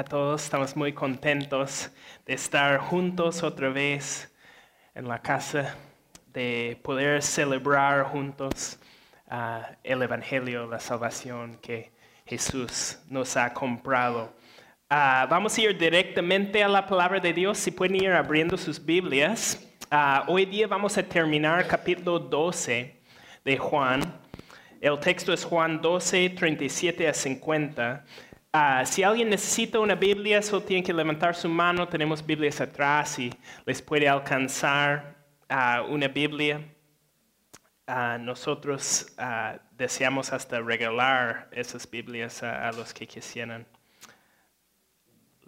a todos. Estamos muy contentos de estar juntos otra vez en la casa, de poder celebrar juntos ah, el Evangelio, la salvación que Jesús nos ha comprado. Ah, vamos a ir directamente a la palabra de Dios. Si pueden ir abriendo sus Biblias. Ah, hoy día vamos a terminar capítulo 12 de Juan. El texto es Juan 12, 37 a 50. Ah, si alguien necesita una Biblia, solo tiene que levantar su mano. Tenemos Biblias atrás y les puede alcanzar ah, una Biblia. Ah, nosotros deseamos hasta regalar esas Biblias a, los que quisieran.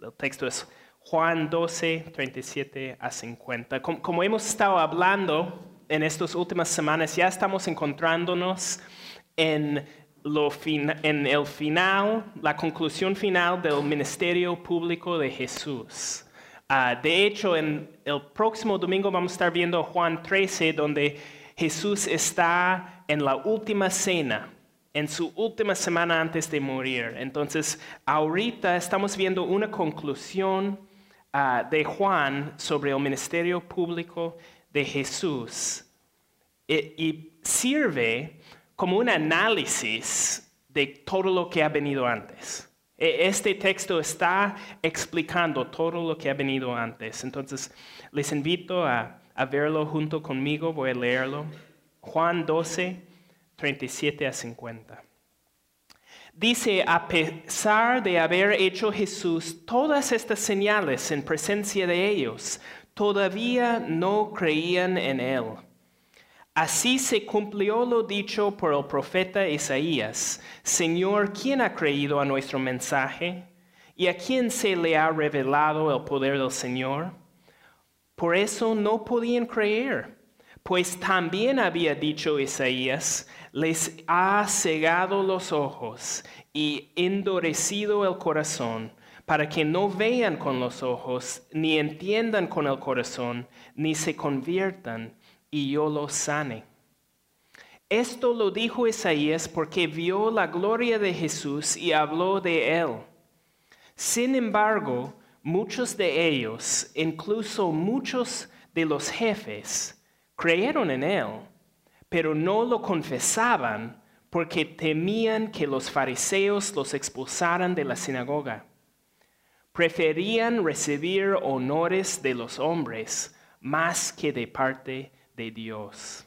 El texto es Juan 12, 37 a 50. como hemos estado hablando en estas últimas semanas, ya estamos encontrándonos en, en el final, la conclusión final del ministerio público de Jesús. Ah, de hecho, en el próximo domingo vamos a estar viendo Juan 13, donde Jesús está en la última cena, en su última semana antes de morir. Entonces, ahorita estamos viendo una conclusión ah, de Juan sobre el ministerio público de Jesús. E, y sirve como un análisis de todo lo que ha venido antes. E, este texto está explicando todo lo que ha venido antes. Entonces, les invito a, verlo junto conmigo, voy a leerlo. Juan 12, 37 a 50. Dice, a pesar de haber hecho Jesús todas estas señales en presencia de ellos, todavía no creían en él. Así se cumplió lo dicho por el profeta Isaías. Señor, ¿quién ha creído a nuestro mensaje? ¿Y a quién se le ha revelado el poder del Señor? Por eso no podían creer, pues también había dicho Isaías, les ha cegado los ojos y endurecido el corazón, para que no vean con los ojos, ni entiendan con el corazón, ni se conviertan y yo lo sane. Esto lo dijo Isaías porque vio la gloria de Jesús y habló de él. Sin embargo, muchos de ellos, incluso muchos de los jefes, creyeron en él, pero no lo confesaban porque temían que los fariseos los expulsaran de la sinagoga. Preferían recibir honores de los hombres más que de parte de de Dios.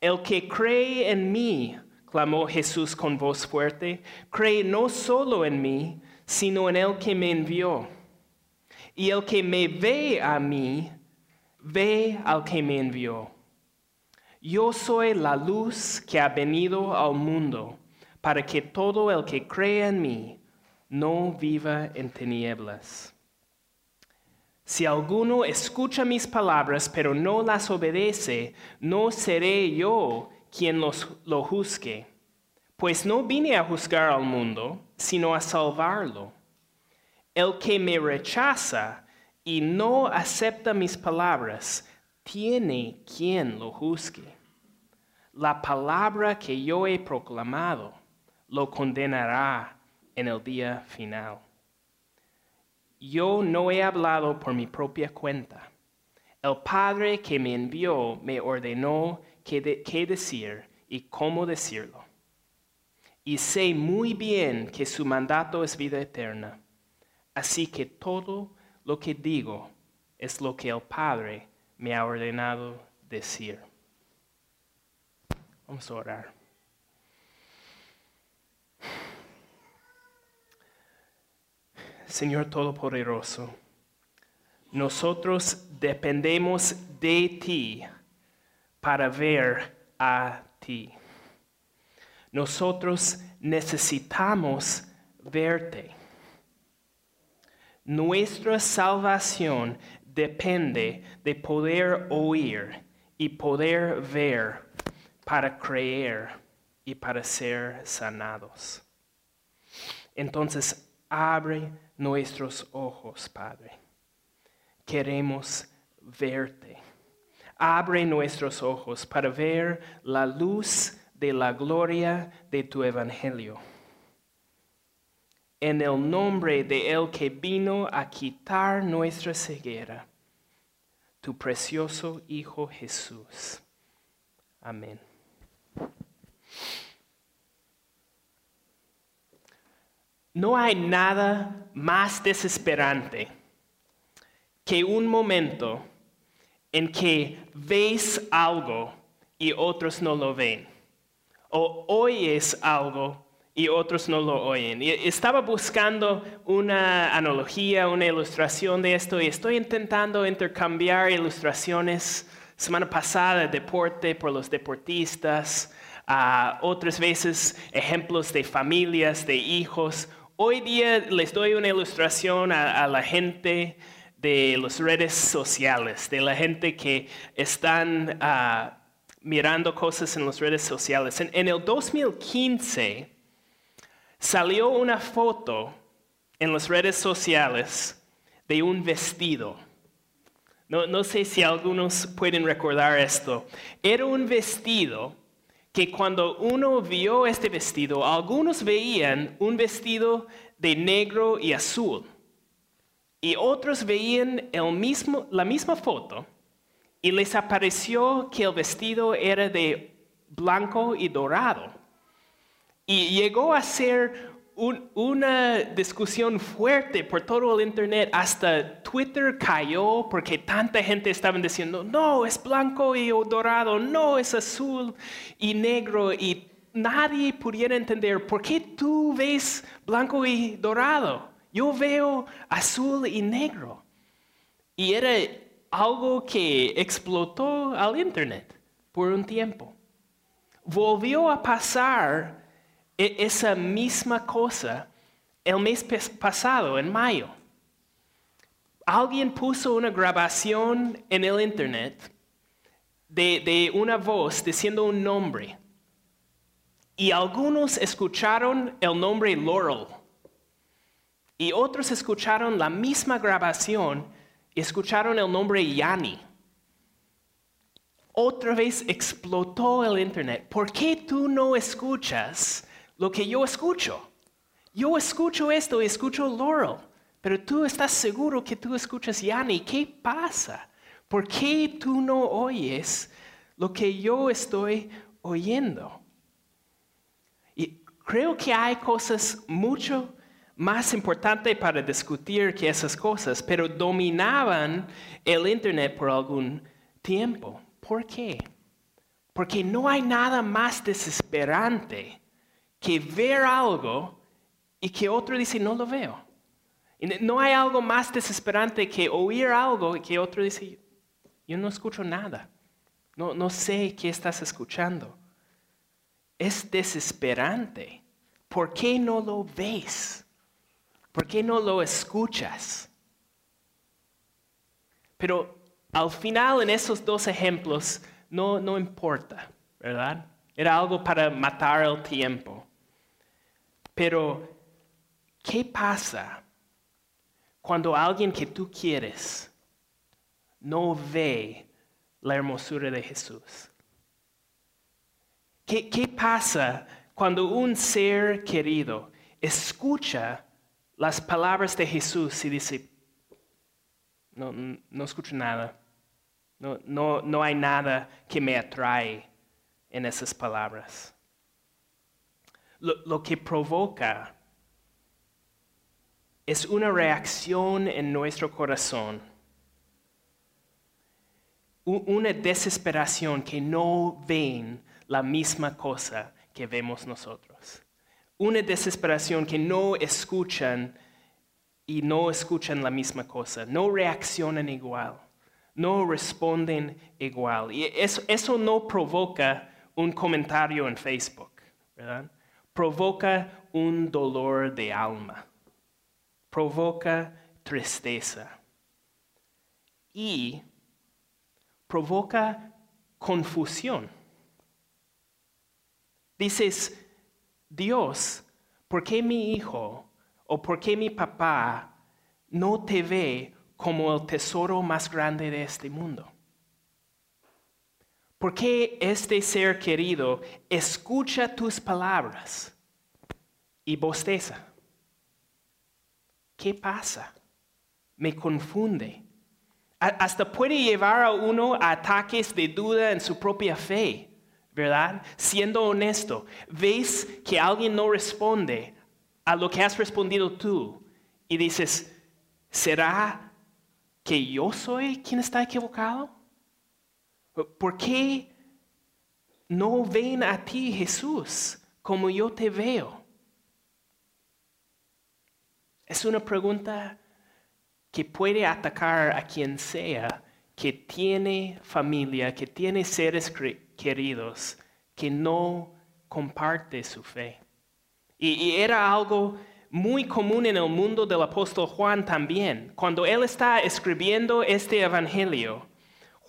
El que cree en mí, clamó Jesús con voz fuerte, cree no solo en mí, sino en el que me envió. Y el que me ve a mí, ve al que me envió. Yo soy la luz que ha venido al mundo, para que todo el que cree en mí no viva en tinieblas. Si alguno escucha mis palabras pero no las obedece, no seré yo quien los, lo juzgue. Pues no vine a juzgar al mundo, sino a salvarlo. El que me rechaza y no acepta mis palabras, tiene quien lo juzgue. La palabra que yo he proclamado lo condenará en el día final. Yo no he hablado por mi propia cuenta. El Padre que me envió me ordenó qué, decir y cómo decirlo. Y sé muy bien que su mandato es vida eterna. Así que todo lo que digo es lo que el Padre me ha ordenado decir. Vamos a orar. Señor Todopoderoso, nosotros dependemos de ti para ver a ti. Nosotros necesitamos verte. Nuestra salvación depende de poder oír y poder ver para creer y para ser sanados. Entonces, abre nuestros ojos, Padre. Queremos verte. Abre nuestros ojos para ver la luz de la gloria de tu evangelio. en el nombre de El que vino a quitar nuestra ceguera, tu precioso Hijo Jesús. Amén. No hay nada más desesperante que un momento en que ves algo y otros no lo ven, o oyes algo y otros no lo oyen. Estaba buscando una analogía, una ilustración de esto y estoy intentando intercambiar ilustraciones. Semana pasada, deporte por los deportistas, otras veces ejemplos de familias, de hijos. Hoy día les doy una ilustración a, la gente de las redes sociales, de la gente que están ah, mirando cosas en las redes sociales. En, en el 2015, salió una foto en las redes sociales de un vestido. No, sé si algunos pueden recordar esto. Era un vestido que cuando uno vio este vestido, algunos veían un vestido de negro y azul. Y otros veían el mismo, la misma foto y les apareció que el vestido era de blanco y dorado. Y llegó a ser una discusión fuerte por todo el Internet. Hasta Twitter cayó porque tanta gente estaba diciendo, no, es blanco y dorado, no, es azul y negro. Y nadie pudiera entender, ¿por qué tú ves blanco y dorado? Yo veo azul y negro. Y era algo que explotó al Internet por un tiempo. Volvió a pasar esa misma cosa el mes pasado, en mayo. Alguien puso una grabación en el internet de, de, una voz diciendo un nombre. Y algunos escucharon el nombre Laurel. Y otros escucharon la misma grabación y escucharon el nombre Yanni. Otra vez explotó el internet. ¿Por qué tú no escuchas lo que yo escucho. Yo escucho esto escucho Laurel, pero tú estás seguro que tú escuchas Yanni. ¿Qué pasa? ¿Por qué tú no oyes lo que yo estoy oyendo? Y creo que hay cosas mucho más importantes para discutir que esas cosas, pero dominaban el Internet por algún tiempo. ¿Por qué? Porque no hay nada más desesperante que ver algo y que otro dice, no lo veo. no hay algo más desesperante que oír algo y que otro dice, yo no escucho nada. No, no sé qué estás escuchando. Es desesperante. ¿Por qué no lo ves? ¿Por qué no lo escuchas? Pero al final en esos dos ejemplos no, no importa, ¿verdad? Era algo para matar el tiempo. Pero, ¿qué pasa cuando alguien que tú quieres no ve la hermosura de Jesús? ¿Qué, qué pasa cuando un ser querido escucha las palabras de Jesús y dice, no, no escucho nada, no, no, no hay nada que me atrae en esas palabras? Lo, que provoca es una reacción en nuestro corazón, una desesperación que no ven la misma cosa que vemos nosotros, una desesperación que no escuchan y no escuchan la misma cosa, no reaccionan igual, no responden igual. Y eso, eso no provoca un comentario en Facebook, ¿verdad? Provoca un dolor de alma, provoca tristeza y provoca confusión. Dices, Dios, ¿por qué mi hijo o por qué mi papá no te ve como el tesoro más grande de este mundo? ¿Por qué este ser querido escucha tus palabras y bosteza? ¿qué pasa? Me confunde. Hasta puede llevar a uno a ataques de duda en su propia fe, ¿verdad? Siendo honesto, ves que alguien no responde a lo que has respondido tú y dices, ¿será que yo soy quien está equivocado? ¿Por qué no ven a ti, Jesús, como yo te veo? Es una pregunta que puede atacar a quien sea que tiene familia, que tiene seres queridos, que no comparte su fe. Y, y era algo muy común en el mundo del apóstol Juan también. Cuando él está escribiendo este evangelio,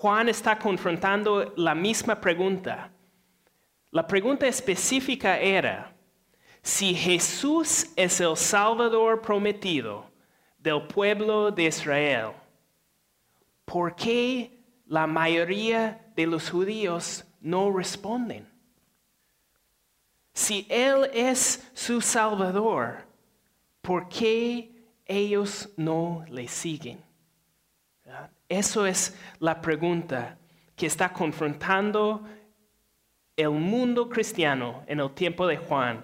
Juan está confrontando la misma pregunta. La pregunta específica era, si Jesús es el Salvador prometido del pueblo de Israel, ¿por qué la mayoría de los judíos no responden? Si Él es su Salvador, ¿por qué ellos no le siguen? Eso es la pregunta que está confrontando el mundo cristiano en el tiempo de Juan.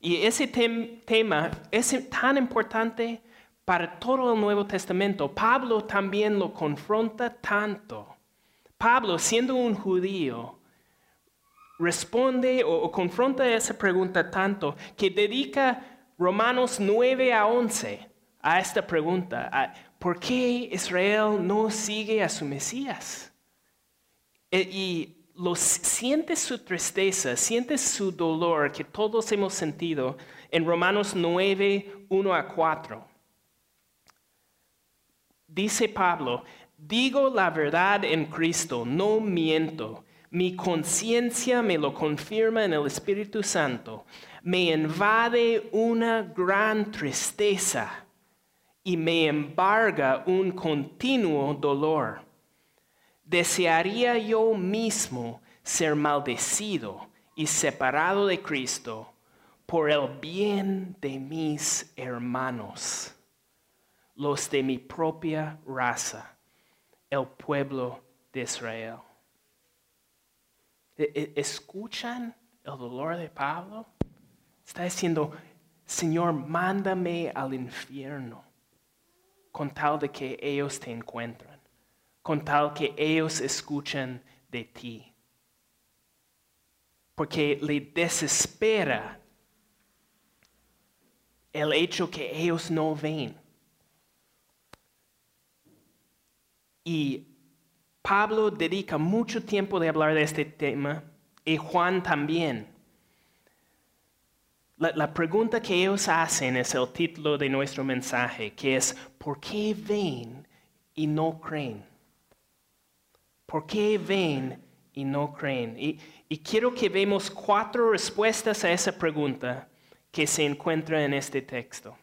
Y ese tem- tema es tan importante para todo el Nuevo Testamento. Pablo también lo confronta tanto. Pablo, siendo un judío, responde o, confronta esa pregunta tanto que dedica Romanos 9 a 11 a esta pregunta. ¿Por qué Israel no sigue a su Mesías? E- y lo, siente su tristeza, siente su dolor que todos hemos sentido en Romanos 9, 1 a 4. Dice Pablo, digo la verdad en Cristo, no miento. Mi conciencia me lo confirma en el Espíritu Santo. Me invade una gran tristeza y me embarga un continuo dolor. Desearía yo mismo ser maldecido y separado de Cristo por el bien de mis hermanos, los de mi propia raza, el pueblo de Israel. E- e- ¿Escuchan el dolor de Pablo? Está diciendo, Señor, mándame al infierno con tal de que ellos te encuentren, con tal que ellos escuchen de ti. Porque le desespera el hecho que ellos no ven. Y Pablo dedica mucho tiempo de hablar de este tema y Juan también. La, pregunta que ellos hacen es el título de nuestro mensaje, que es, ¿por qué ven y no creen? ¿Por qué ven y no creen? Y, y quiero que vemos cuatro respuestas a esa pregunta que se encuentra en este texto.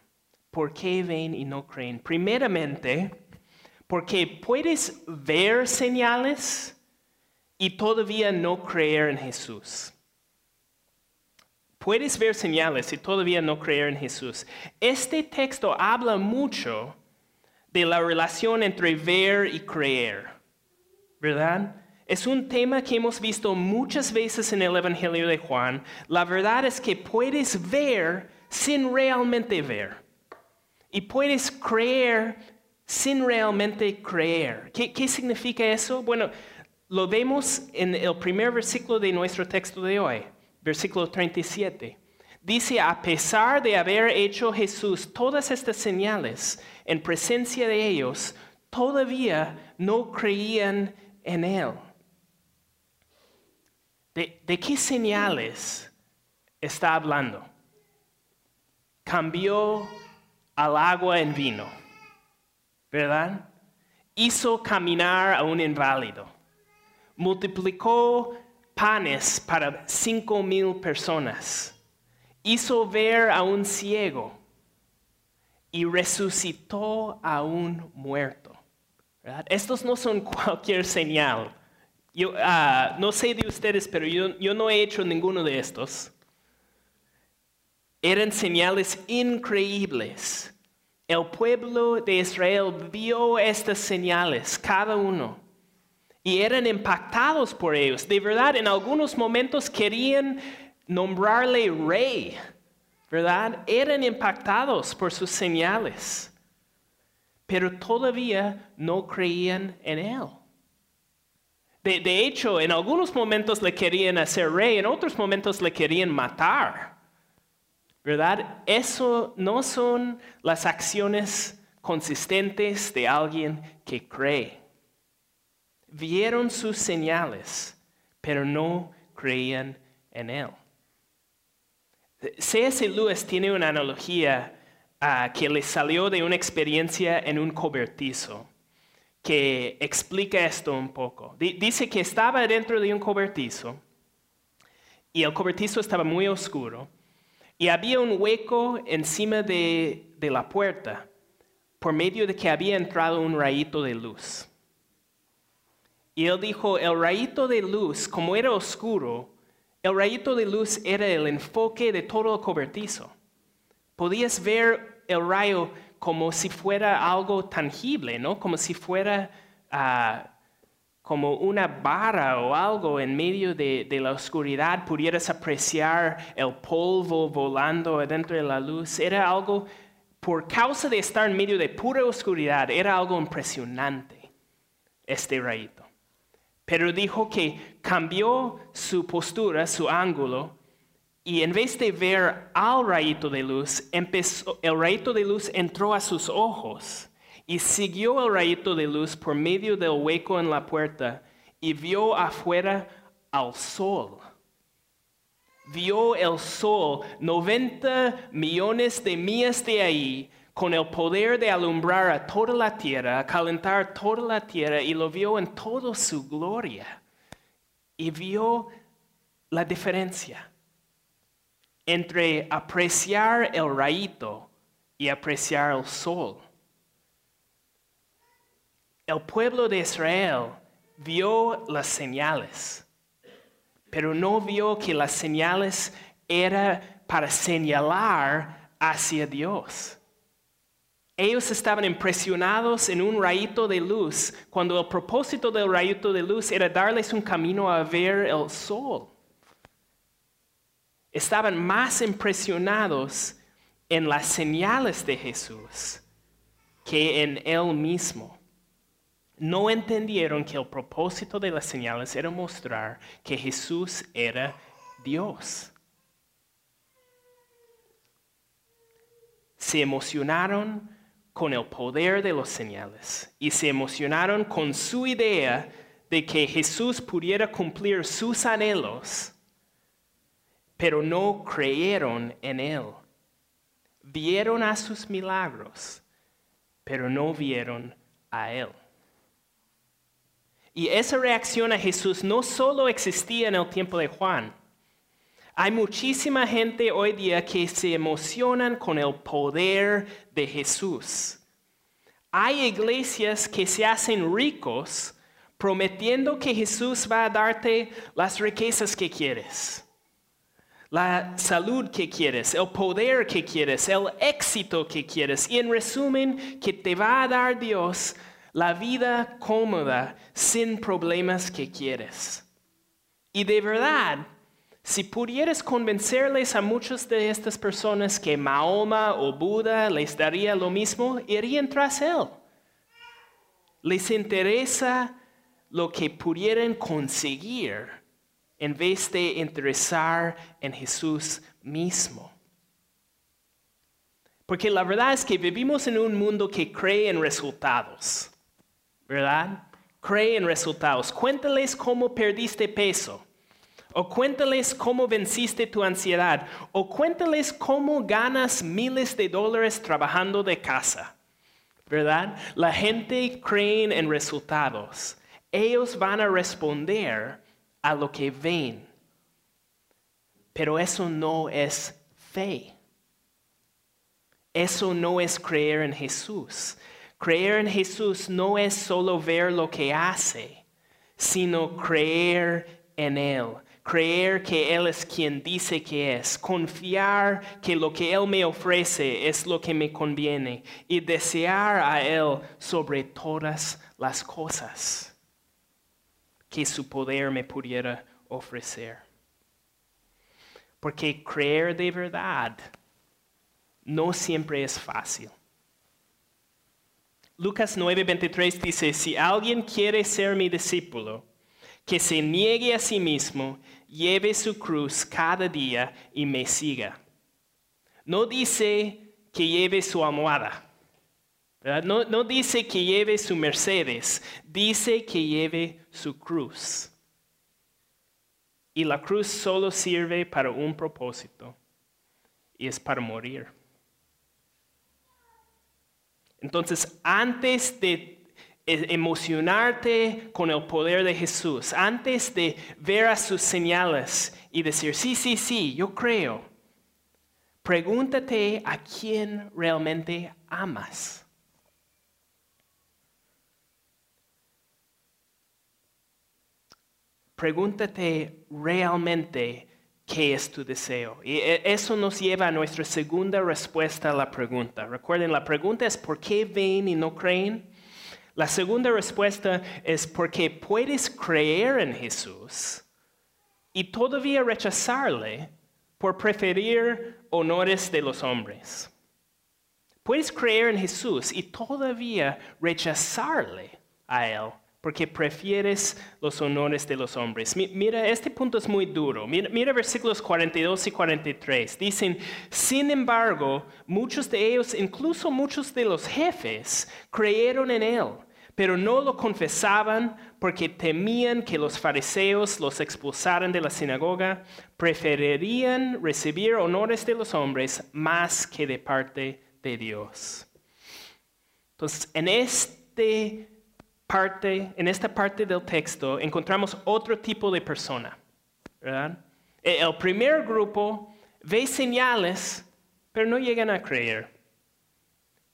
¿Por qué ven y no creen? Primeramente, porque puedes ver señales y todavía no creer en Jesús. Puedes ver señales y todavía no creer en Jesús. Este texto habla mucho de la relación entre ver y creer, ¿verdad? Es un tema que hemos visto muchas veces en el Evangelio de Juan. La verdad es que puedes ver sin realmente ver. Y puedes creer sin realmente creer. ¿Qué, qué significa eso? Bueno, lo vemos en el primer versículo de nuestro texto de hoy, versículo 37. Dice, a pesar de haber hecho Jesús todas estas señales en presencia de ellos, todavía no creían en Él. ¿De, qué señales está hablando? Cambió al agua en vino, ¿verdad? Hizo caminar a un inválido. Multiplicó panes para cinco mil personas. Hizo ver a un ciego y resucitó a un muerto. Estos no son cualquier señal. Yo ah, no sé de ustedes, pero yo no he hecho ninguno de estos. Eran señales increíbles El pueblo de Israel vio estas señales, cada uno, y eran impactados por ellos. De verdad, en algunos momentos querían nombrarle rey, ¿verdad? Eran impactados por sus señales, pero todavía no creían en él. De, de, hecho, en algunos momentos le querían hacer rey, en otros momentos le querían matar. ¿Verdad? Eso no son las acciones consistentes de alguien que cree. Vieron sus señales, pero no creían en él. C.S. Lewis tiene una analogía uh, que le salió de una experiencia en un cobertizo que explica esto un poco. Dice que estaba dentro de un cobertizo y el cobertizo estaba muy oscuro y había un hueco encima de, de la puerta por medio de que había entrado un rayito de luz. Y él dijo, el rayito de luz, como era oscuro, el rayito de luz era el enfoque de todo el cobertizo. Podías ver el rayo como si fuera algo tangible, ¿no? Como si fuera uh, como una barra o algo en medio de, de, la oscuridad. Pudieras apreciar el polvo volando dentro de la luz. Era algo, por causa de estar en medio de pura oscuridad, era algo impresionante este rayito. Pero dijo que cambió su postura, su ángulo, y en vez de ver al rayito de luz, el rayito de luz entró a sus ojos y siguió el rayito de luz por medio del hueco en la puerta y vio afuera al sol. Vio el sol 90 millones de millas de ahí con el poder de alumbrar a toda la tierra, calentar toda la tierra, y lo vio en toda su gloria. Y vio la diferencia entre apreciar el rayito y apreciar el sol. El pueblo de Israel vio las señales, pero no vio que las señales eran para señalar hacia Dios. Ellos estaban impresionados en un rayito de luz, cuando el propósito del rayito de luz era darles un camino a ver el sol. Estaban más impresionados en las señales de Jesús que en Él mismo. No entendieron que el propósito de las señales era mostrar que Jesús era Dios. Se emocionaron con el poder de los señales y se emocionaron con su idea de que Jesús pudiera cumplir sus anhelos, pero no creyeron en Él. Vieron a sus milagros, pero no vieron a Él. Y esa reacción a Jesús no solo existía en el tiempo de Juan, hay muchísima gente hoy día que se emocionan con el poder de Jesús. Hay iglesias que se hacen ricos prometiendo que Jesús va a darte las riquezas que quieres, la salud que quieres, el poder que quieres, el éxito que quieres. Y en resumen, que te va a dar Dios la vida cómoda sin problemas que quieres. Y de verdad, si pudieras convencerles a muchas de estas personas que Mahoma o Buda les daría lo mismo, irían tras él. Les interesa lo que pudieran conseguir en vez de interesar en Jesús mismo. Porque la verdad es que vivimos en un mundo que cree en resultados, ¿verdad? Cree en resultados. Cuéntales cómo perdiste peso o cuéntales cómo venciste tu ansiedad. O cuéntales cómo ganas miles de dólares trabajando de casa. ¿Verdad? La gente cree en resultados. Ellos van a responder a lo que ven. Pero eso no es fe. Eso no es creer en Jesús. Creer en Jesús no es solo ver lo que hace, sino creer en Él creer que Él es quien dice que es, confiar que lo que Él me ofrece es lo que me conviene y desear a Él sobre todas las cosas que su poder me pudiera ofrecer. Porque creer de verdad no siempre es fácil. Lucas 9:23 dice, si alguien quiere ser mi discípulo, que se niegue a sí mismo, lleve su cruz cada día y me siga. No dice que lleve su almohada. No, no dice que lleve su Mercedes, dice que lleve su cruz. Y la cruz solo sirve para un propósito, y es para morir. Entonces, antes de emocionarte con el poder de Jesús, antes de ver a sus señales y decir, sí, sí, sí, yo creo, pregúntate a quién realmente amas. Pregúntate realmente qué es tu deseo. Y e, eso nos lleva a nuestra segunda respuesta a la pregunta. Recuerden, la pregunta es ¿por qué ven y no creen? La segunda respuesta es porque puedes creer en Jesús y todavía rechazarle por preferir honores de los hombres. Puedes creer en Jesús y todavía rechazarle a Él porque prefieres los honores de los hombres. Mira, este punto es muy duro. Mira, versículos 42 y 43. Dicen, sin embargo, muchos de ellos, incluso muchos de los jefes, creyeron en él, pero no lo confesaban porque temían que los fariseos los expulsaran de la sinagoga. Preferirían recibir honores de los hombres más que de parte de Dios. Entonces, en este parte, en esta parte del texto encontramos otro tipo de persona. E, el primer grupo ve señales, pero no llegan a creer.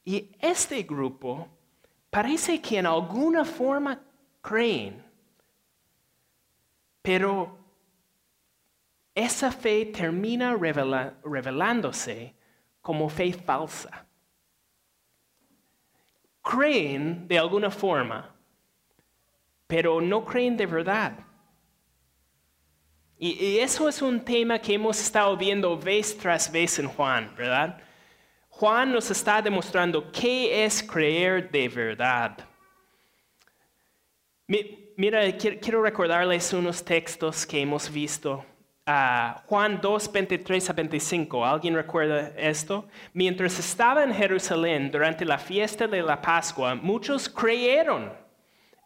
Y este grupo parece que en alguna forma creen, pero esa fe termina revelándose como fe falsa. Creen de alguna forma, pero no creen de verdad. Y, eso es un tema que hemos estado viendo vez tras vez en Juan, ¿verdad? Juan nos está demostrando qué es creer de verdad. Mira, quiero recordarles unos textos que hemos visto. Uh, Juan 2, 23 a 25. ¿Alguien recuerda esto? Mientras estaba en Jerusalén durante la fiesta de la Pascua, muchos creyeron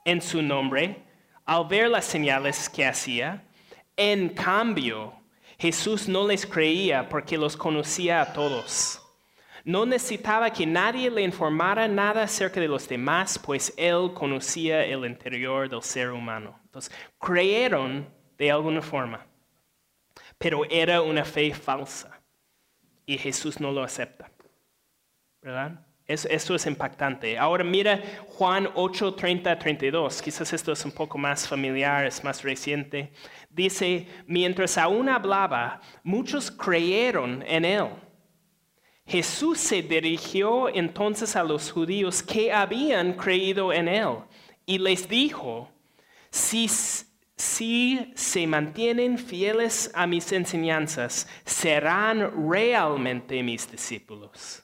en su nombre al ver las señales que hacía. En cambio, Jesús no les creía porque los conocía a todos. No necesitaba que nadie le informara nada acerca de los demás, pues él conocía el interior del ser humano. Entonces, creyeron de alguna forma, pero era una fe falsa y Jesús no lo acepta. ¿Verdad? Eso, es impactante. Ahora mira Juan 8, 30, 32. Quizás esto es un poco más familiar, es más reciente. Dice, mientras aún hablaba, muchos creyeron en él. Jesús se dirigió entonces a los judíos que habían creído en él y les dijo, si, si se mantienen fieles a mis enseñanzas, serán realmente mis discípulos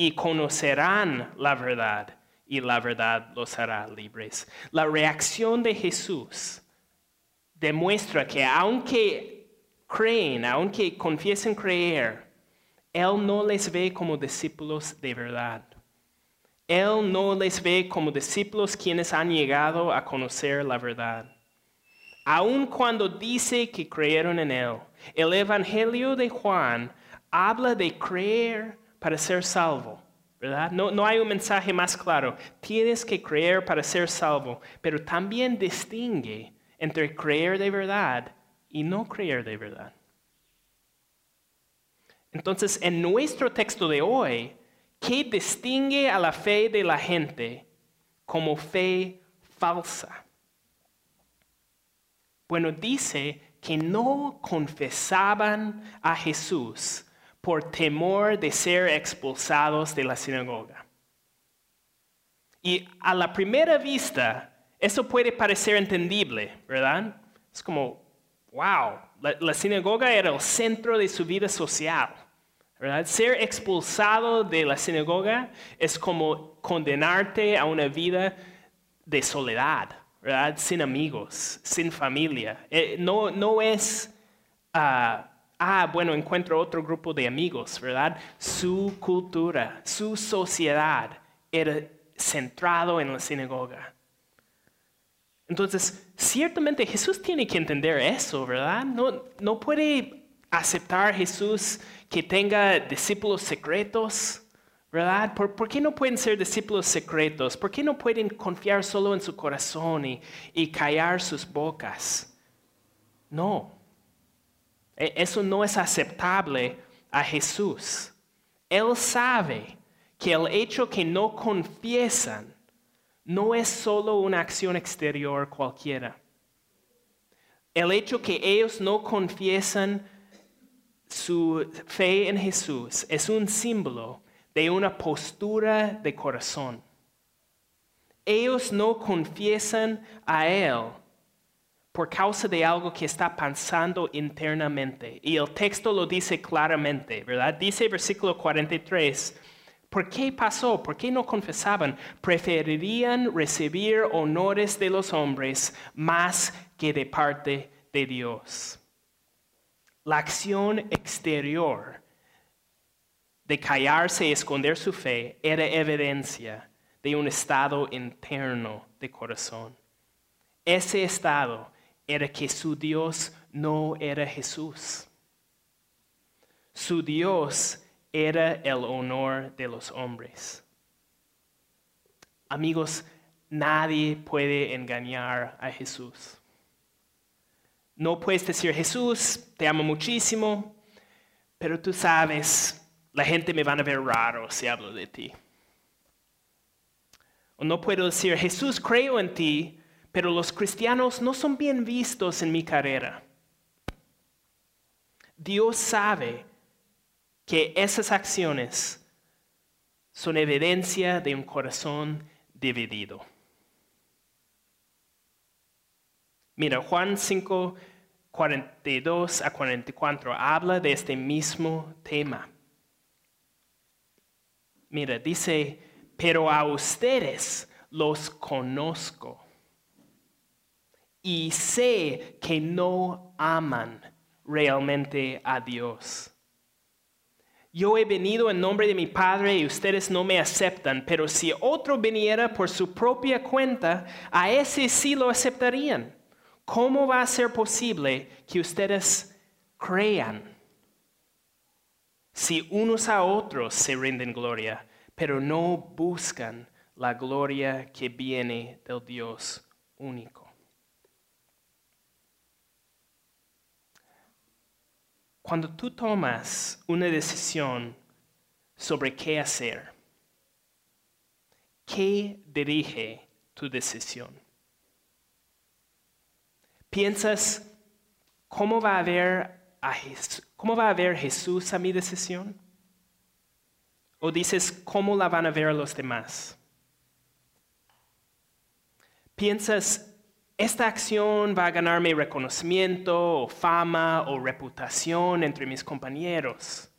y conocerán la verdad y la verdad los hará libres. La reacción de Jesús demuestra que aunque creen, aunque confiesen creer, Él no les ve como discípulos de verdad. Él no les ve como discípulos quienes han llegado a conocer la verdad. Aun cuando dice que creyeron en Él, el Evangelio de Juan habla de creer para ser salvo. ¿verdad? No, no hay un mensaje más claro. Tienes que creer para ser salvo, pero también distingue entre creer de verdad y no creer de verdad. Entonces, en nuestro texto de hoy, ¿qué distingue a la fe de la gente como fe falsa? Bueno, dice que no confesaban a Jesús por temor de ser expulsados de la sinagoga. Y a la primera vista, eso puede parecer entendible, ¿verdad? Es como, wow, la, sinagoga era el centro de su vida social. ¿verdad? Ser expulsado de la sinagoga es como condenarte a una vida de soledad, ¿verdad? Sin amigos, sin familia. Eh, no, no es, ah, ah, bueno, encuentro otro grupo de amigos, ¿verdad? Su cultura, su sociedad era centrado en la sinagoga. Entonces, ciertamente Jesús tiene que entender eso, ¿verdad? No, no puede aceptar Jesús que tenga discípulos secretos, ¿verdad? ¿Por, qué no pueden ser discípulos secretos? ¿Por qué no pueden confiar solo en su corazón y, y callar sus bocas? No, eso no es aceptable a Jesús. Él sabe que el hecho que no confiesan no es solo una acción exterior cualquiera. El hecho que ellos no confiesan su fe en Jesús es un símbolo de una postura de corazón. Ellos no confiesan a Él por causa de algo que está pensando internamente. Y el texto lo dice claramente, ¿verdad? Dice versículo 43, ¿Por qué pasó? ¿Por qué no confesaban? Preferirían recibir honores de los hombres más que de parte de Dios. La acción exterior de callarse y esconder su fe era evidencia de un estado interno de corazón. Ese estado era que su Dios no era Jesús. Su Dios era el honor de los hombres. Amigos, nadie puede engañar a Jesús. No puedes decir, Jesús, te amo muchísimo, pero tú sabes, la gente me va a ver raro si hablo de ti. O no puedo decir, Jesús, creo en ti, pero los cristianos no son bien vistos en mi carrera. Dios sabe que esas acciones son evidencia de un corazón dividido. Mira, Juan 5, 42 a 44 habla de este mismo tema. Mira, dice, pero a ustedes los conozco y sé que no aman realmente a Dios. Yo he venido en nombre de mi Padre y ustedes no me aceptan, pero si otro viniera por su propia cuenta, a ese sí lo aceptarían. ¿Cómo va a ser posible que ustedes crean si unos a otros se rinden gloria, pero no buscan la gloria que viene del Dios único? Cuando tú tomas una decisión sobre qué hacer, ¿qué dirige tu decisión? ¿Piensas cómo va a ver, a cómo va a ver Jesús a mi decisión? ¿O dices cómo la van a ver los demás? ¿Piensas esta acción va a ganarme reconocimiento o fama o reputación entre mis compañeros.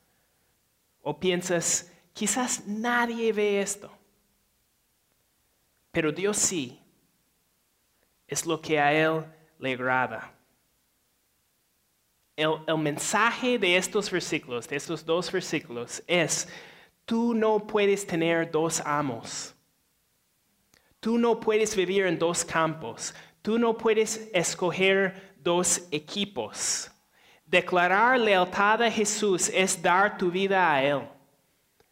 O piensas, quizás nadie ve esto, pero Dios sí. Es lo que a Él le agrada. El, el, mensaje de estos versículos, de estos dos versículos, es, tú no puedes tener dos amos. Tú no puedes vivir en dos campos. Tú no puedes escoger dos equipos. Declarar lealtad a Jesús es dar tu vida a Él,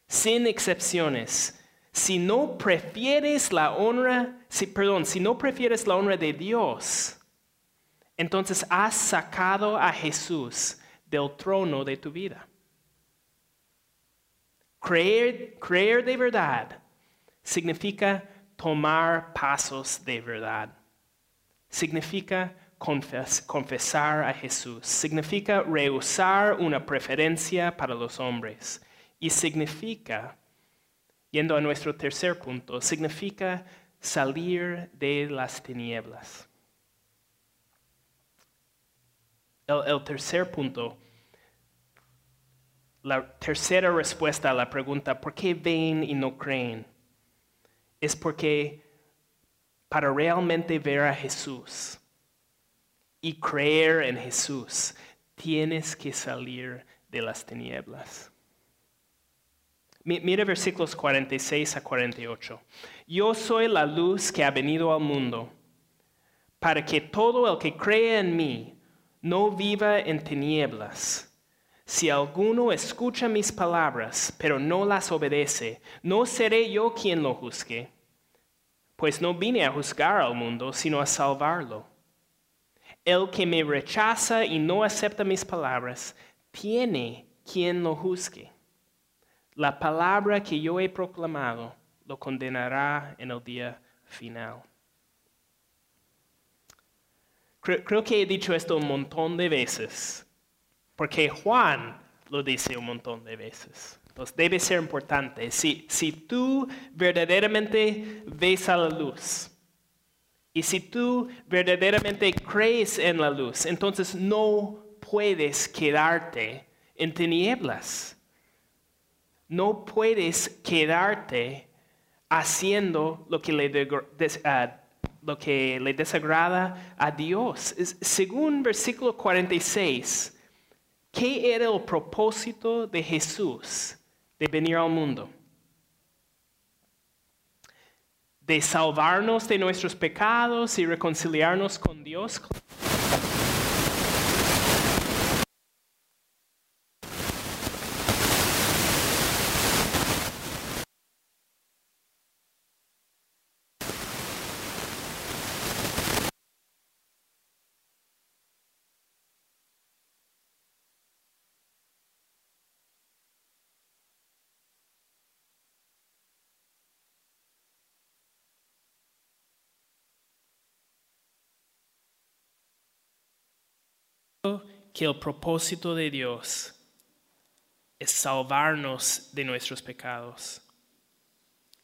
sin excepciones. Si no prefieres la honra, si, perdón, si no prefieres la honra de Dios, entonces has sacado a Jesús del trono de tu vida. Creer, creer de verdad significa tomar pasos de verdad significa confes- confesar a Jesús, significa rehusar una preferencia para los hombres y significa, yendo a nuestro tercer punto, significa salir de las tinieblas. El, el tercer punto, la tercera respuesta a la pregunta, ¿por qué ven y no creen? Es porque para realmente ver a Jesús y creer en Jesús, tienes que salir de las tinieblas. Mi- Mira versículos 46 a 48. Yo soy la luz que ha venido al mundo, para que todo el que cree en mí no viva en tinieblas. Si alguno escucha mis palabras, pero no las obedece, no seré yo quien lo juzgue, pues no vine a juzgar al mundo, sino a salvarlo. El que me rechaza y no acepta mis palabras, tiene quien lo juzgue. La palabra que yo he proclamado lo condenará en el día final. Creo, creo que he dicho esto un montón de veces, porque Juan lo dice un montón de veces. Debe ser importante. Si, si tú verdaderamente ves a la luz y si tú verdaderamente crees en la luz, entonces no puedes quedarte en tinieblas. No puedes quedarte haciendo lo que le, ah, lo que le desagrada a Dios. Según versículo 46, ¿qué era el propósito de Jesús de venir al mundo? De salvarnos de nuestros pecados y reconciliarnos con Dios. Que el propósito de Dios es salvarnos de nuestros pecados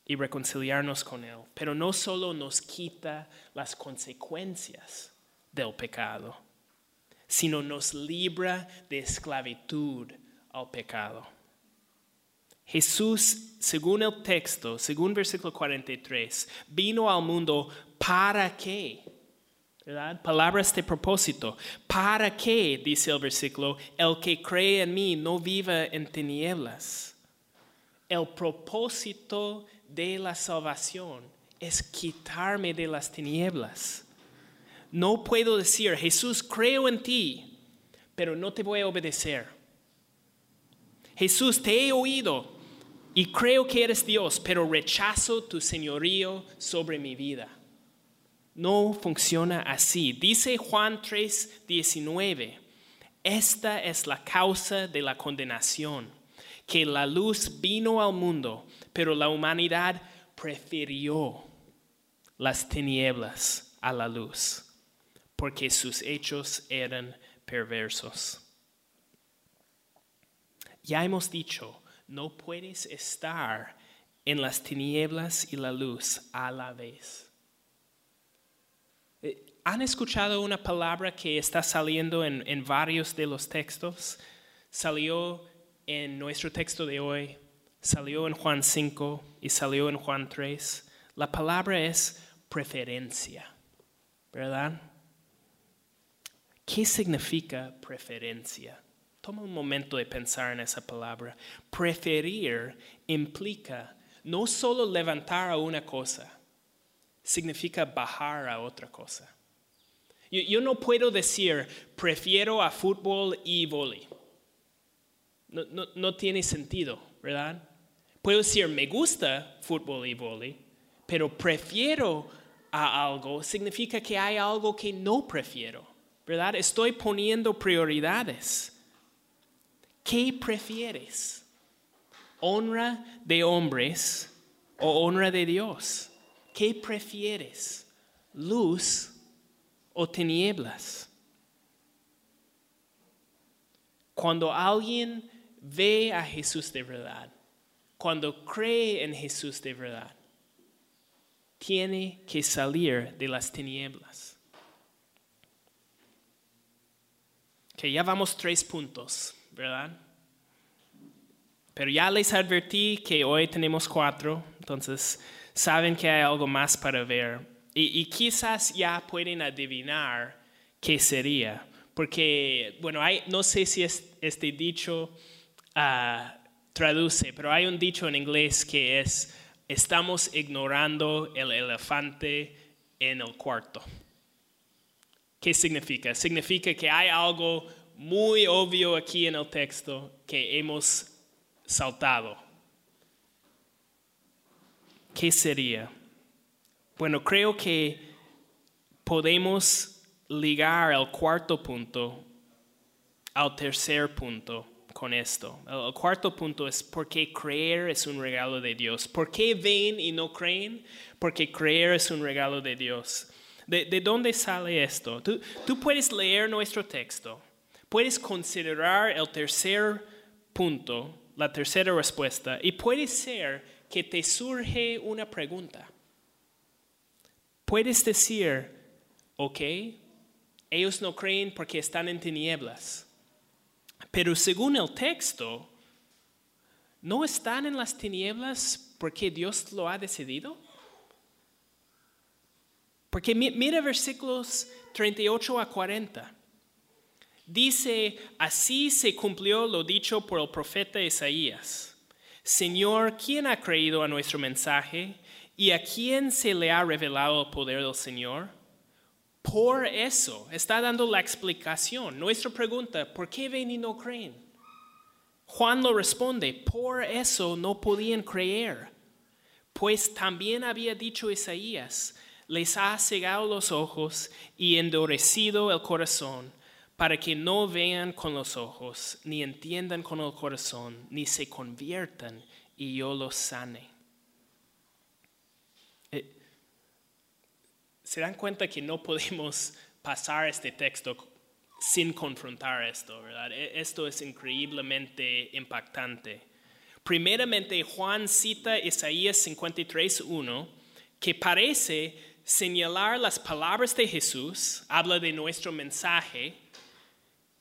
y reconciliarnos con Él. Pero no solo nos quita las consecuencias del pecado, sino nos libra de esclavitud al pecado. Jesús, según el texto, según versículo 43, vino al mundo para qué? ¿Verdad? Palabras de propósito. ¿Para qué, dice el versículo, el que cree en mí no viva en tinieblas? El propósito de la salvación es quitarme de las tinieblas. No puedo decir, Jesús, creo en ti, pero no te voy a obedecer. Jesús, te he oído y creo que eres Dios, pero rechazo tu señorío sobre mi vida. No funciona así. Dice Juan 3, 19, esta es la causa de la condenación, que la luz vino al mundo, pero la humanidad prefirió las tinieblas a la luz, porque sus hechos eran perversos. Ya hemos dicho, no puedes estar en las tinieblas y la luz a la vez. ¿Han escuchado una palabra que está saliendo en, en varios de los textos? Salió en nuestro texto de hoy, salió en Juan 5 y salió en Juan 3. La palabra es preferencia, ¿verdad? ¿Qué significa preferencia? Toma un momento de pensar en esa palabra. Preferir implica no solo levantar a una cosa, significa bajar a otra cosa. Yo, no puedo decir prefiero a fútbol y vóley. No, no, no tiene sentido, ¿verdad? Puedo decir me gusta fútbol y vóley, pero prefiero a algo significa que hay algo que no prefiero, ¿verdad? Estoy poniendo prioridades. ¿Qué prefieres? ¿Honra de hombres o honra de Dios? ¿Qué prefieres? ¿Luz o tinieblas. Cuando alguien ve a Jesús de verdad, cuando cree en Jesús de verdad, tiene que salir de las tinieblas. Que ya vamos tres puntos, ¿verdad? Pero ya les advertí que hoy tenemos cuatro, entonces saben que hay algo más para ver. Y, quizás ya pueden adivinar qué sería. Porque, bueno, hay, no sé si este dicho ah, traduce, pero hay un dicho en inglés que es, estamos ignorando el elefante en el cuarto. ¿Qué significa? Significa que hay algo muy obvio aquí en el texto que hemos saltado. ¿Qué sería? Bueno, creo que podemos ligar el cuarto punto al tercer punto con esto. El cuarto punto es por qué creer es un regalo de Dios. ¿Por qué ven y no creen? Porque creer es un regalo de Dios. ¿De, dónde sale esto? Tú, tú, puedes leer nuestro texto, puedes considerar el tercer punto, la tercera respuesta, y puede ser que te surge una pregunta. Puedes decir, ok, ellos no creen porque están en tinieblas. Pero según el texto, ¿no están en las tinieblas porque Dios lo ha decidido? Porque mira versículos 38 a 40. Dice, así se cumplió lo dicho por el profeta Isaías. Señor, ¿quién ha creído a nuestro mensaje? ¿Y a quién se le ha revelado el poder del Señor? Por eso está dando la explicación. Nuestra pregunta, ¿por qué ven y no creen? Juan lo responde, por eso no podían creer. Pues también había dicho Isaías, les ha cegado los ojos y endurecido el corazón, para que no vean con los ojos, ni entiendan con el corazón, ni se conviertan y yo los sane. Se dan cuenta que no podemos pasar este texto sin confrontar esto, ¿verdad? E, esto es increíblemente impactante. Primeramente, Juan cita Isaías 53.1, que parece señalar las palabras de Jesús, habla de nuestro mensaje,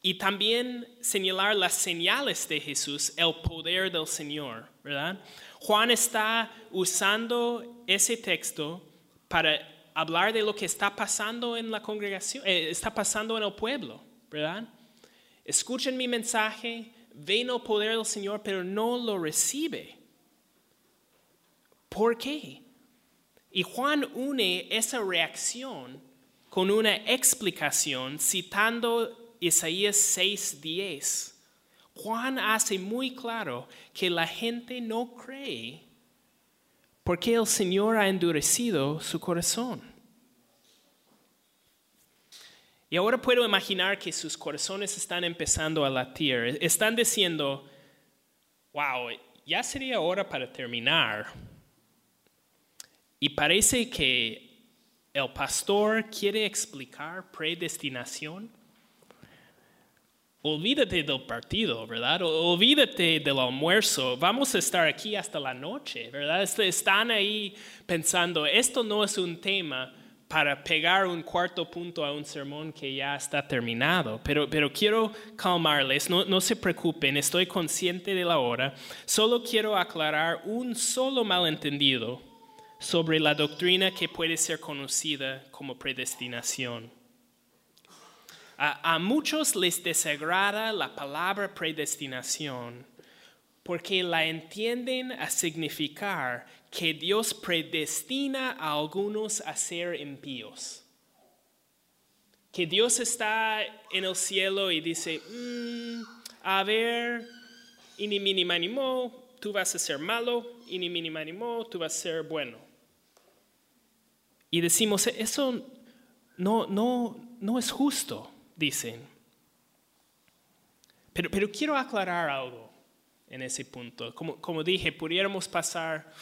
y también señalar las señales de Jesús, el poder del Señor, ¿verdad? Juan está usando ese texto para hablar de lo que está pasando en la congregación, eh, está pasando en el pueblo, ¿verdad? Escuchen mi mensaje, ven el poder del Señor, pero no lo recibe. ¿Por qué? Y Juan une esa reacción con una explicación citando Isaías 6:10. Juan hace muy claro que la gente no cree porque el Señor ha endurecido su corazón. Y ahora puedo imaginar que sus corazones están empezando a latir. Están diciendo, wow, ya sería hora para terminar. Y parece que el pastor quiere explicar predestinación olvídate del partido, ¿verdad? Olvídate del almuerzo, vamos a estar aquí hasta la noche, ¿verdad? Están ahí pensando, esto no es un tema para pegar un cuarto punto a un sermón que ya está terminado, pero, pero quiero calmarles, no, no se preocupen, estoy consciente de la hora, solo quiero aclarar un solo malentendido sobre la doctrina que puede ser conocida como predestinación. A, muchos les desagrada la palabra predestinación porque la entienden a significar que Dios predestina a algunos a ser impíos. Que Dios está en el cielo y dice, mm, a ver, ini mini manimo, tú vas a ser malo, ini mini manimo, tú vas a ser bueno. Y decimos, eso no, no, no es justo dicen. Pero, pero quiero aclarar algo en ese punto. Como, como dije, pudiéramos pasar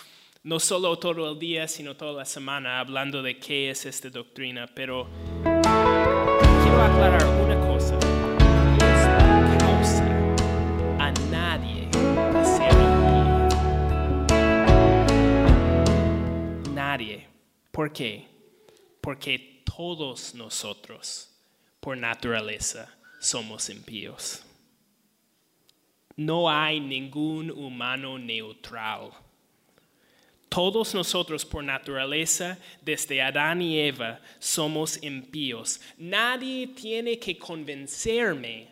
no solo todo el día, sino toda la semana hablando de qué es esta doctrina, pero quiero aclarar una cosa. Dios no causa a nadie impío. Nadie. ¿Por qué? Porque todos nosotros, por naturaleza, somos impíos. No hay ningún humano neutral. Todos nosotros por naturaleza, desde Adán y Eva, somos impíos. Nadie tiene que convencerme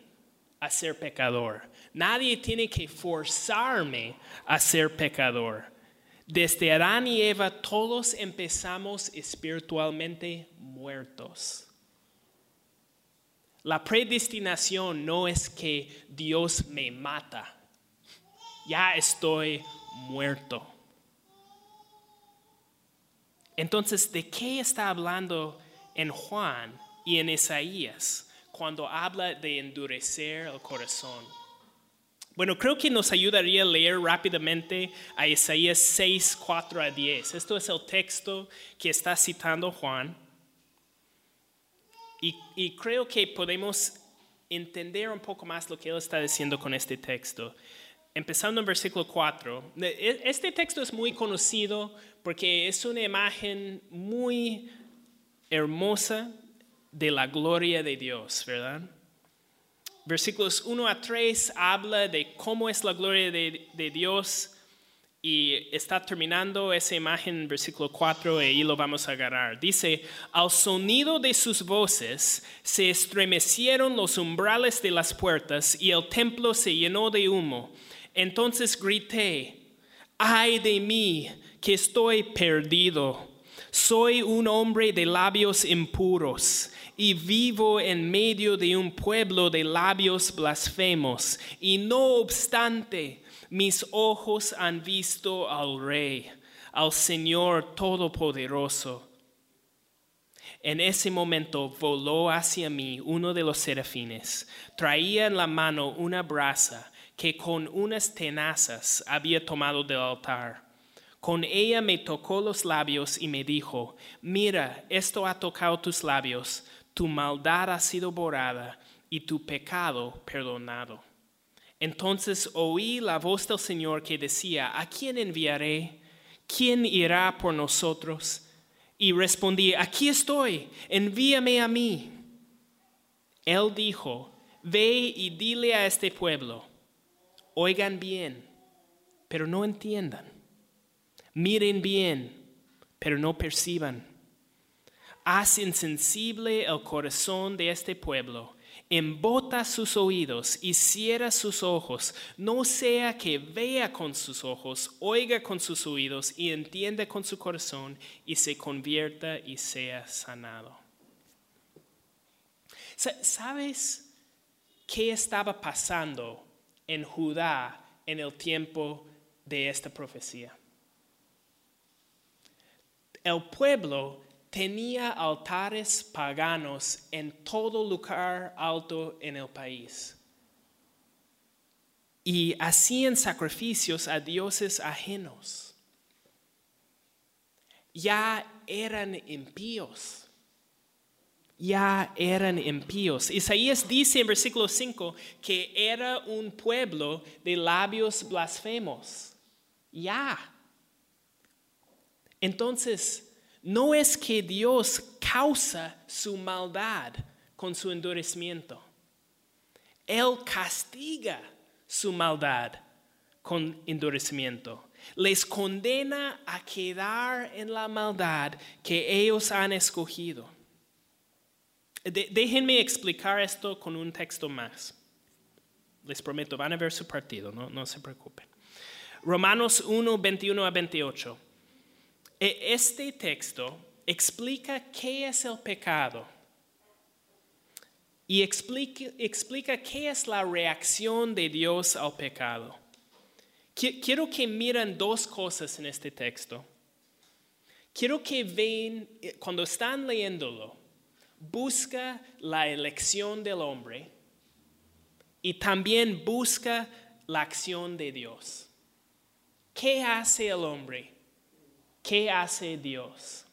a ser pecador. Nadie tiene que forzarme a ser pecador. Desde Adán y Eva todos empezamos espiritualmente muertos. La predestinación no es que Dios me mata. Ya estoy muerto. Entonces, ¿de qué está hablando en Juan y en Isaías cuando habla de endurecer el corazón? Bueno, creo que nos ayudaría a leer rápidamente a Isaías 6, 4 a 10. Esto es el texto que está citando Juan. Y, creo que podemos entender un poco más lo que él está diciendo con este texto. Empezando en versículo 4. Este texto es muy conocido porque es una imagen muy hermosa de la gloria de Dios, ¿verdad? Versículos 1 a 3 habla de cómo es la gloria de Dios y está terminando esa imagen en versículo 4 y ahí lo vamos a agarrar. Dice, al sonido de sus voces se estremecieron los umbrales de las puertas y el templo se llenó de humo. Entonces grité, ay de mí que estoy perdido. Soy un hombre de labios impuros y vivo en medio de un pueblo de labios blasfemos. Y no obstante, mis ojos han visto al Rey, al Señor Todopoderoso. En ese momento voló hacia mí uno de los serafines. Traía en la mano una brasa que con unas tenazas había tomado del altar. Con ella me tocó los labios y me dijo, mira, esto ha tocado tus labios, tu maldad ha sido borrada y tu pecado perdonado. Entonces oí la voz del Señor que decía, ¿a quién enviaré? ¿Quién irá por nosotros? Y respondí, aquí estoy, envíame a mí. Él dijo, ve y dile a este pueblo, oigan bien, pero no entiendan, miren bien, pero no perciban. Haz insensible el corazón de este pueblo embota sus oídos y cierra sus ojos, no sea que vea con sus ojos, oiga con sus oídos y entienda con su corazón y se convierta y sea sanado. ¿Sabes qué estaba pasando en Judá en el tiempo de esta profecía? El pueblo tenía altares paganos en todo lugar alto en el país. Y hacían sacrificios a dioses ajenos. Ya eran impíos. Ya eran impíos. Isaías dice en versículo 5 que era un pueblo de labios blasfemos. Ya. Entonces, no es que Dios causa su maldad con su endurecimiento. Él castiga su maldad con endurecimiento. Les condena a quedar en la maldad que ellos han escogido. déjenme explicar esto con un texto más. Les prometo, van a ver su partido, no, se preocupen. Romanos 1, 21 a 28. E, este texto explica qué es el pecado y explica, qué es la reacción de Dios al pecado. Quiero que miren dos cosas en este texto. Quiero que vean, eh, cuando están leyéndolo, busca la elección del hombre y también busca la acción de Dios. ¿Qué hace el hombre? ¿Qué hace Dios?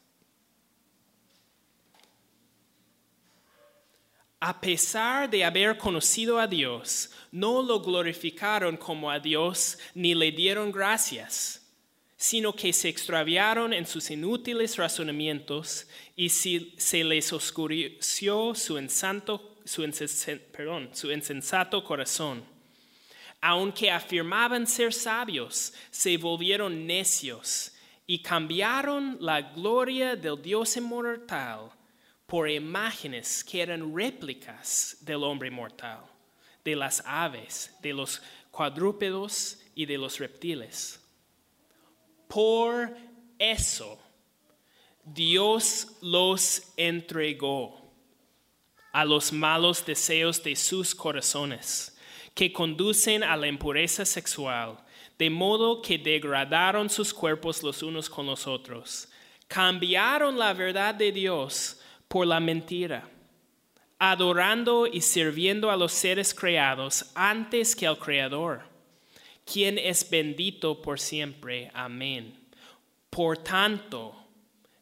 a pesar de haber conocido a Dios, no lo glorificaron como a Dios ni le dieron gracias, sino que se extraviaron en sus inútiles razonamientos y se les oscureció su, su, su insensato corazón. Aunque afirmaban ser sabios, se volvieron necios y cambiaron la gloria del Dios inmortal por imágenes que eran réplicas del hombre mortal, de las aves, de los cuadrúpedos y de los reptiles. Por eso Dios los entregó a los malos deseos de sus corazones, que conducen a la impureza sexual, de modo que degradaron sus cuerpos los unos con los otros, cambiaron la verdad de Dios por la mentira, adorando y sirviendo a los seres creados antes que al Creador, quien es bendito por siempre. Amén. Por tanto,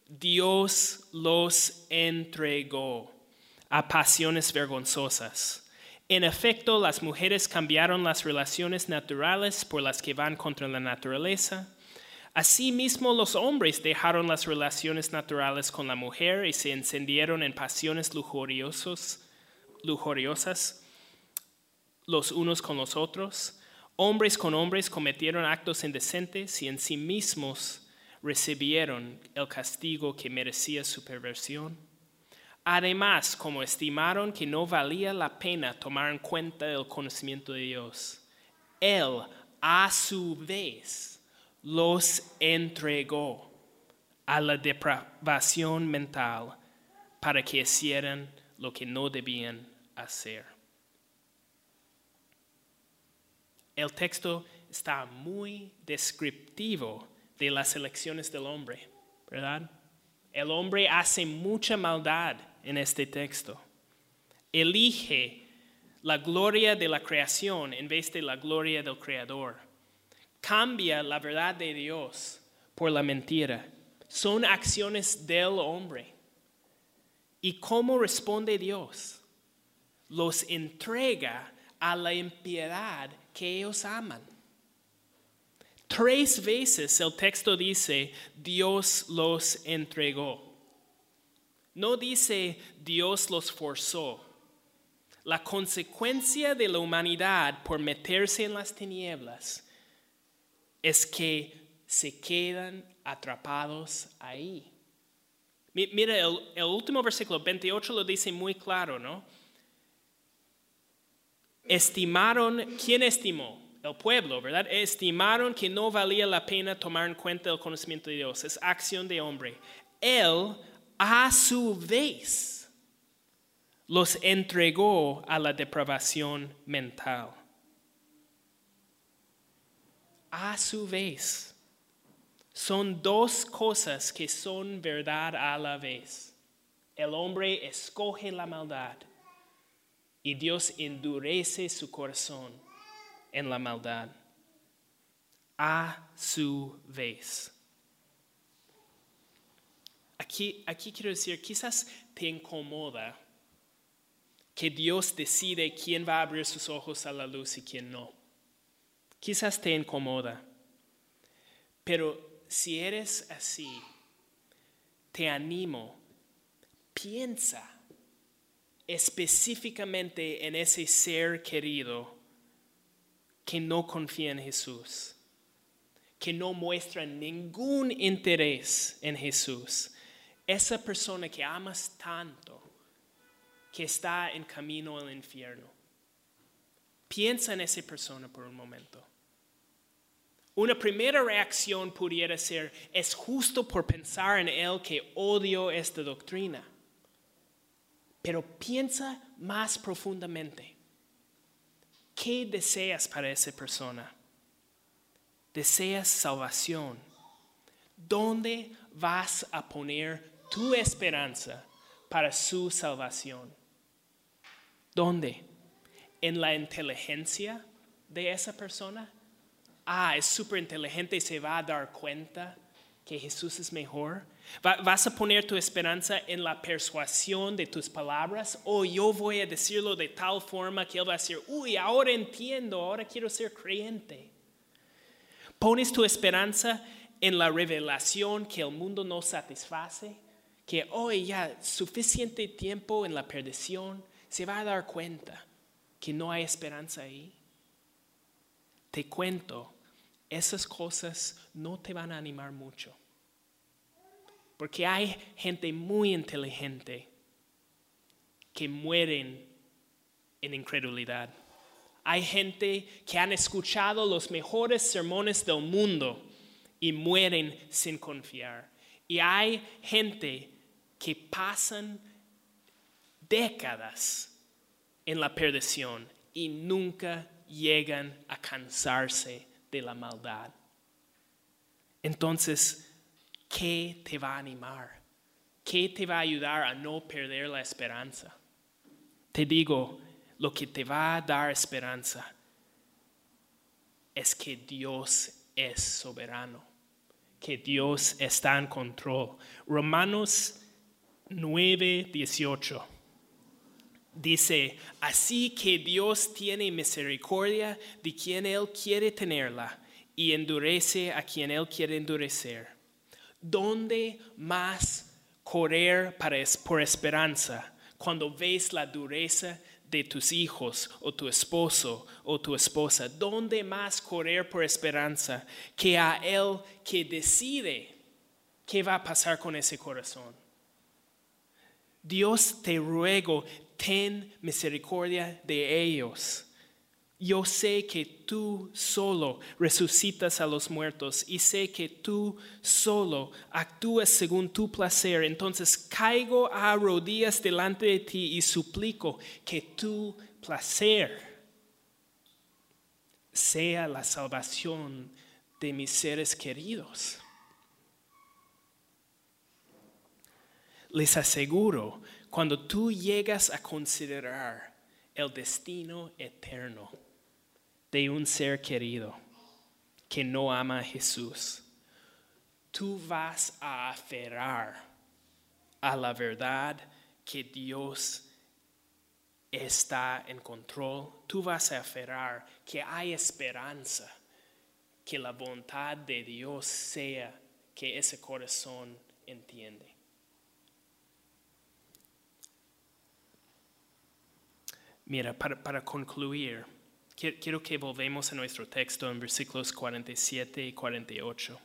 Dios los entregó a pasiones vergonzosas. En efecto, las mujeres cambiaron las relaciones naturales por las que van contra la naturaleza Asimismo, los hombres dejaron las relaciones naturales con la mujer y se encendieron en pasiones lujuriosas los unos con los otros. Hombres con hombres cometieron actos indecentes y en sí mismos recibieron el castigo que merecía su perversión. Además, como estimaron que no valía la pena tomar en cuenta el conocimiento de Dios, Él a su vez los entregó a la depravación mental para que hicieran lo que no debían hacer. El texto está muy descriptivo de las elecciones del hombre, ¿verdad? El hombre hace mucha maldad en este texto. Elige la gloria de la creación en vez de la gloria del creador cambia la verdad de Dios por la mentira. Son acciones del hombre. ¿Y cómo responde Dios? Los entrega a la impiedad que ellos aman. Tres veces el texto dice, Dios los entregó. No dice, Dios los forzó. La consecuencia de la humanidad por meterse en las tinieblas es que se quedan atrapados ahí. Mira, el, último versículo 28 lo dice muy claro, ¿no? Estimaron, ¿quién estimó? El pueblo, ¿verdad? Estimaron que no valía la pena tomar en cuenta el conocimiento de Dios. Es acción de hombre. Él, a su vez, los entregó a la depravación mental a su vez. Son dos cosas que son verdad a la vez. El hombre escoge la maldad y Dios endurece su corazón en la maldad. A su vez. Aquí, quiero decir, quizás te incomoda que Dios decide quién va a abrir sus ojos a la luz y quién no. Quizás te incomoda, pero si eres así, te animo, piensa específicamente en ese ser querido que no confía en Jesús, que no muestra ningún interés en Jesús, esa persona que amas tanto, que está en camino al infierno. Piensa en esa persona por un momento. Una primera reacción pudiera ser, es justo por pensar en él que odio esta doctrina. Pero piensa más profundamente. ¿Qué deseas para esa persona? ¿Deseas salvación? ¿Dónde vas a poner tu esperanza para su salvación? ¿Dónde? en la inteligencia de esa persona. Ah, es súper inteligente y se va a dar cuenta que Jesús es mejor. Va- ¿Vas a poner tu esperanza en la persuasión de tus palabras? O yo voy a decirlo de tal forma que él va a decir, uy, ahora entiendo, ahora quiero ser creyente. ¿Pones tu esperanza en la revelación que el mundo no satisface? Que hoy ya suficiente tiempo en la perdición se va a dar cuenta que no hay esperanza ahí. Te cuento, esas cosas no te van a animar mucho. Porque hay gente muy inteligente que mueren en incredulidad. Hay gente que han escuchado los mejores sermones del mundo y mueren sin confiar. Y hay gente que pasan décadas en la perdición y nunca llegan a cansarse de la maldad. Entonces, ¿qué te va a animar? ¿Qué te va a ayudar a no perder la esperanza? Te digo, lo que te va a dar esperanza es que Dios es soberano, que Dios está en control. Romanos 9, 18 dice, así que Dios tiene misericordia de quien Él quiere tenerla y endurece a quien Él quiere endurecer. ¿Dónde más correr para, por esperanza cuando ves la dureza de tus hijos o tu esposo o tu esposa? ¿Dónde más correr por esperanza que a Él que decide qué va a pasar con ese corazón? Dios te ruego, ten misericordia de ellos. Yo sé que tú solo resucitas a los muertos y sé que tú solo actúas según tu placer. Entonces caigo a rodillas delante de ti y suplico que tu placer sea la salvación de mis seres queridos. Les aseguro, cuando tú llegas a considerar el destino eterno de un ser querido que no ama a Jesús, tú vas a aferrar a la verdad que Dios está en control. Tú vas a aferrar que hay esperanza, que la voluntad de Dios sea que ese corazón entiende. Mira, para, para concluir, qui- quiero que volvemos a nuestro texto en versículos 47 y 48.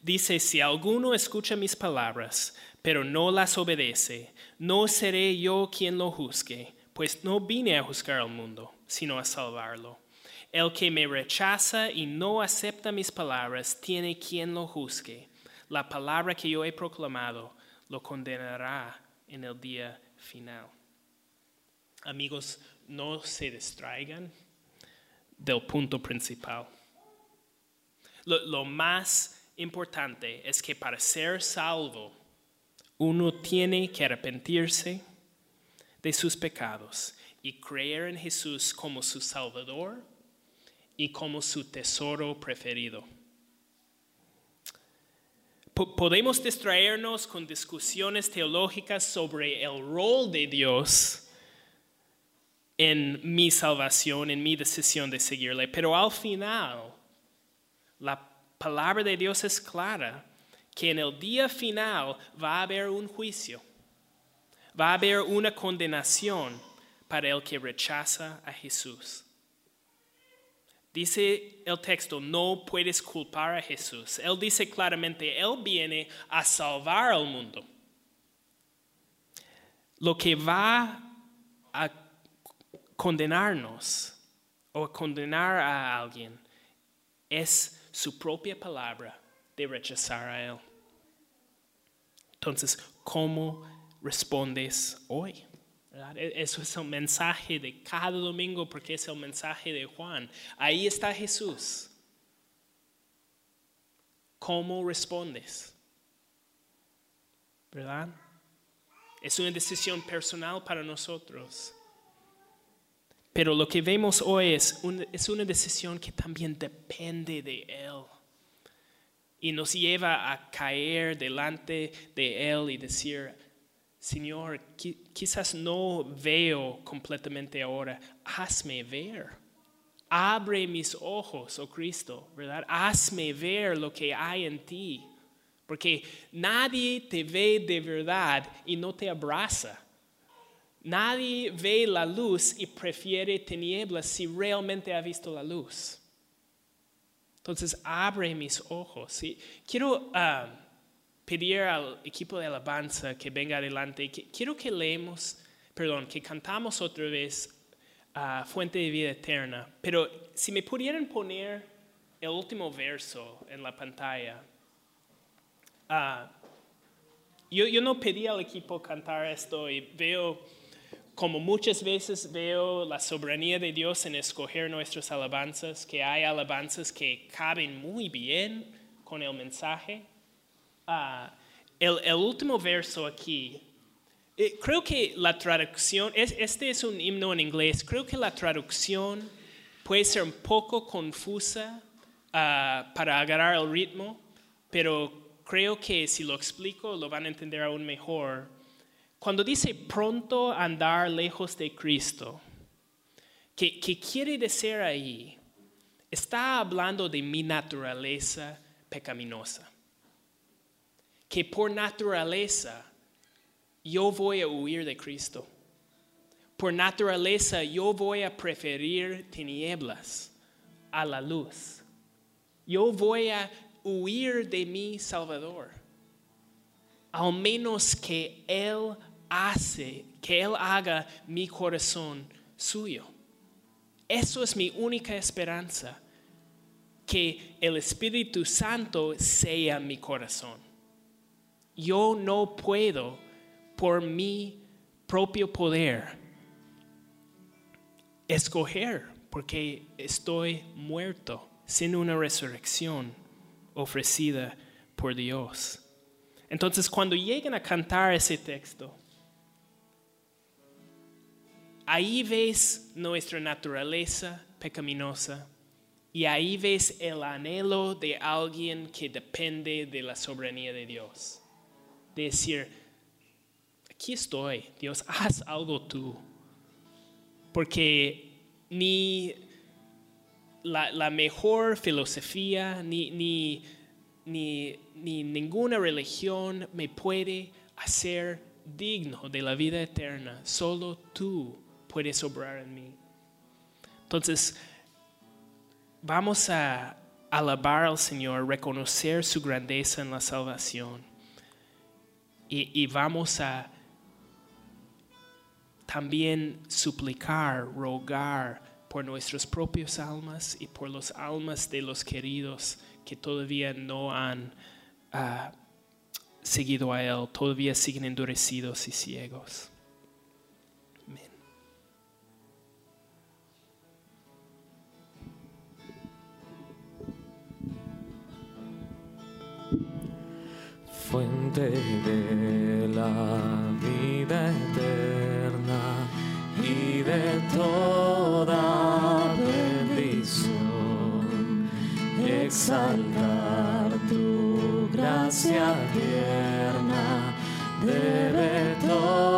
Dice, si alguno escucha mis palabras, pero no las obedece, no seré yo quien lo juzgue, pues no vine a juzgar al mundo, sino a salvarlo. El que me rechaza y no acepta mis palabras, tiene quien lo juzgue. La palabra que yo he proclamado lo condenará en el día final. Amigos, no se distraigan del punto principal. Lo, lo más importante es que para ser salvo, uno tiene que arrepentirse de sus pecados y creer en Jesús como su Salvador y como su tesoro preferido. Po- Podemos distraernos con discusiones teológicas sobre el rol de Dios en mi salvación, en mi decisión de seguirle. Pero al final, la palabra de Dios es clara, que en el día final va a haber un juicio, va a haber una condenación para el que rechaza a Jesús. Dice el texto, no puedes culpar a Jesús. Él dice claramente, Él viene a salvar al mundo. Lo que va a condenarnos o condenar a alguien es su propia palabra de rechazar a Él. Entonces, ¿cómo respondes hoy? E- Eso es el mensaje de cada domingo porque es el mensaje de Juan. Ahí está Jesús. ¿Cómo respondes? ¿Verdad? Es una decisión personal para nosotros. Pero lo que vemos hoy es, un- es una decisión que también depende de Él. y nos lleva a caer delante de Él y decir, Señor, qui- quizás no veo completamente ahora, hazme ver. Abre mis ojos, oh Cristo, ¿verdad? Hazme ver lo que hay en ti. Porque nadie te ve de verdad y no te abraza. Nadie ve la luz y prefiere tinieblas si realmente ha visto la luz. Entonces, abre mis ojos. Y quiero ah, pedir al equipo de alabanza que venga adelante. quiero que leemos, perdón, que cantamos otra vez ah, Fuente de Vida Eterna. Pero si me pudieran poner el último verso en la pantalla. Ah, yo, yo no pedí al equipo cantar esto y veo, como muchas veces veo la soberanía de Dios en escoger nuestras alabanzas, que hay alabanzas que caben muy bien con el mensaje. Ah, el, el último verso aquí, eh, creo que la traducción, es- este es un himno en inglés, creo que la traducción puede ser un poco confusa ah, para agarrar el ritmo, pero creo que si lo explico lo van a entender aún mejor. Cuando dice pronto andar lejos de Cristo, ¿qué, quiere decir ahí? Está hablando de mi naturaleza pecaminosa. Que por naturaleza yo voy a huir de Cristo. Por naturaleza yo voy a preferir tinieblas a la luz. Yo voy a huir de mi Salvador. Al menos que Él hace, que Él haga mi corazón suyo. Eso es mi única esperanza, que el Espíritu Santo sea mi corazón. Yo no puedo por mi propio poder escoger porque estoy muerto sin una resurrección ofrecida por Dios. Entonces, cuando lleguen a cantar ese texto, ahí ves nuestra naturaleza pecaminosa y ahí ves el anhelo de alguien que depende de la soberanía de Dios. De decir, aquí estoy, Dios, haz algo tú. Porque ni la, la mejor filosofía, ni, ni, ni, ni ninguna religión me puede hacer digno de la vida eterna. Solo tú puedes obrar en mí. Entonces, vamos a alabar al Señor, reconocer su grandeza en la salvación. Y, y vamos a también suplicar, rogar por nuestras propias almas y por las almas de los queridos que todavía no han ah, seguido a Él, todavía siguen endurecidos y ciegos. Fuente de la vida eterna y de toda bendición. Exaltar tu gracia tierna debe todo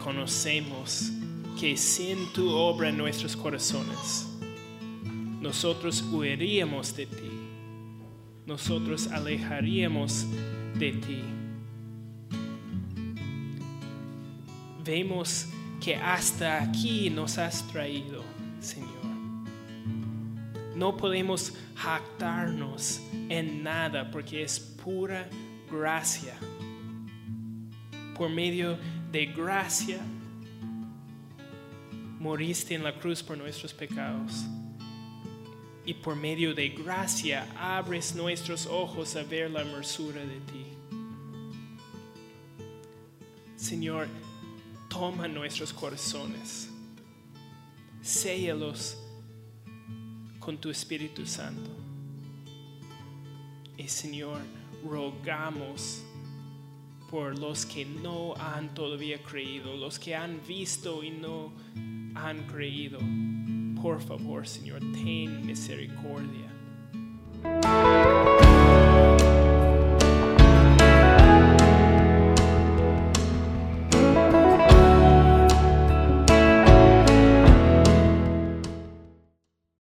reconocemos que sin tu obra en nuestros corazones, nosotros huiríamos de ti, nosotros alejaríamos de ti. Vemos que hasta aquí nos has traído, Señor. No podemos jactarnos en nada porque es pura gracia por medio de gracia, moriste en la cruz por nuestros pecados. Y por medio de gracia abres nuestros ojos a ver la hermosura de ti. Señor, toma nuestros corazones, séllalos con tu Espíritu Santo. Y Señor, rogamos por los que no han todavía creído, los que han visto y no han creído. Por favor, Señor, ten misericordia.